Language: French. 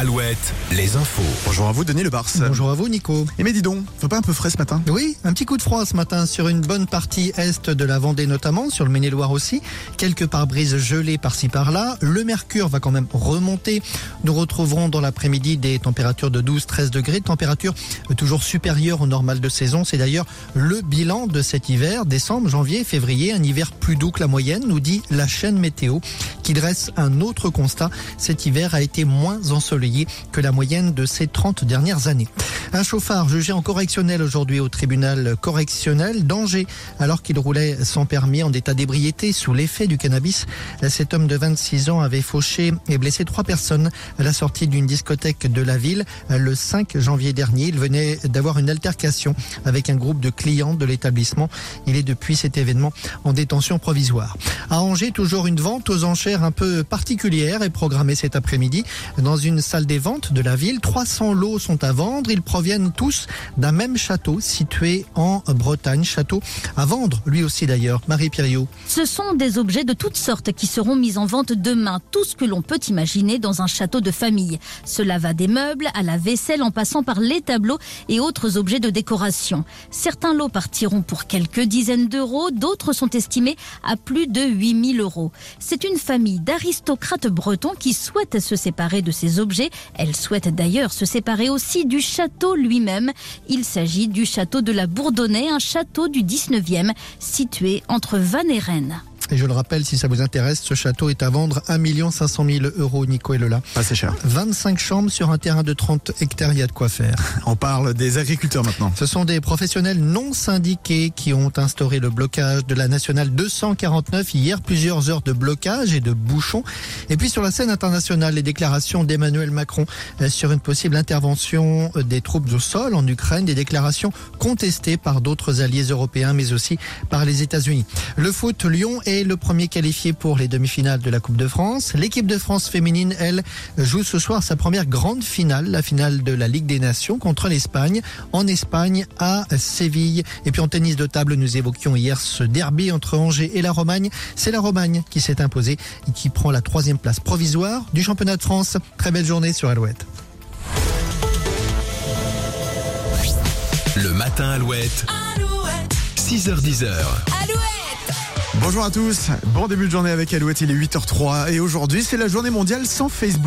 Alouette, les infos. Bonjour à vous, Denis Le Bars. Bonjour à vous, Nico. Et mais dis donc, fait pas un peu frais ce matin? Oui, un petit coup de froid ce matin sur une bonne partie est de la Vendée notamment, sur le Maine-et-Loire aussi. Quelques pare-brises gelées par-ci par-là. Le mercure va quand même remonter. Nous retrouverons dans l'après-midi des températures de 12-13 degrés, température toujours supérieure au normal de saison. C'est d'ailleurs le bilan de cet hiver, décembre, janvier, février, un hiver plus doux que la moyenne, nous dit la chaîne météo, qui dresse un autre constat. Cet hiver a été moins ensoleillé que la moyenne de ces 30 dernières années. Un chauffard jugé en correctionnel aujourd'hui au tribunal correctionnel d'Angers alors qu'il roulait sans permis en état d'ébriété sous l'effet du cannabis. Cet homme de 26 ans avait fauché et blessé trois personnes à la sortie d'une discothèque de la ville le 5 janvier dernier. Il venait d'avoir une altercation avec un groupe de clients de l'établissement. Il est depuis cet événement en détention provisoire. À toujours une vente aux enchères un peu particulière est programmée cet après-midi dans une salle des ventes de la ville. 300 lots sont à vendre. Ils proviennent tous d'un même château situé en Bretagne. Château à vendre, lui aussi d'ailleurs. Marie Piriot. Ce sont des objets de toutes sortes qui seront mis en vente demain. Tout ce que l'on peut imaginer dans un château de famille. Cela va des meubles à la vaisselle en passant par les tableaux et autres objets de décoration. Certains lots partiront pour quelques dizaines d'euros, d'autres sont estimés à plus de 8000 euros. C'est une famille d'aristocrates bretons qui souhaitent se séparer de ces objets. Elle souhaite d'ailleurs se séparer aussi du château lui-même. Il s'agit du château de la Bourdonnais, un château du 19e situé entre Vannes et Rennes. Et je le rappelle, si ça vous intéresse, ce château est à vendre 1 500 000 euros, Nico et Lola. Ah, c'est cher. 25 chambres sur un terrain de 30 hectares, il y a de quoi faire. On parle des agriculteurs maintenant. Ce sont des professionnels non syndiqués qui ont instauré le blocage de la nationale 249 hier, plusieurs heures de blocage et de bouchons. Et puis sur la scène internationale, les déclarations d'Emmanuel Macron sur une possible intervention des troupes au sol en Ukraine, des déclarations contestées par d'autres alliés européens, mais aussi par les États-Unis. Le foot, Lyon est le premier qualifié pour les demi-finales de la Coupe de France. L'équipe de France féminine, elle, joue ce soir sa première grande finale, la finale de la Ligue des Nations contre l'Espagne, en Espagne, à Séville. Et puis en tennis de table, nous évoquions hier ce derby entre Angers et la Romagne. C'est la Romagne qui s'est imposée et qui prend la troisième place provisoire du championnat de France. Très belle journée sur Alouette. Le matin Alouette. 6h10. Alouette Bonjour à tous, bon début de journée avec Alouette, il est 8h03 et aujourd'hui c'est la journée mondiale sans Facebook.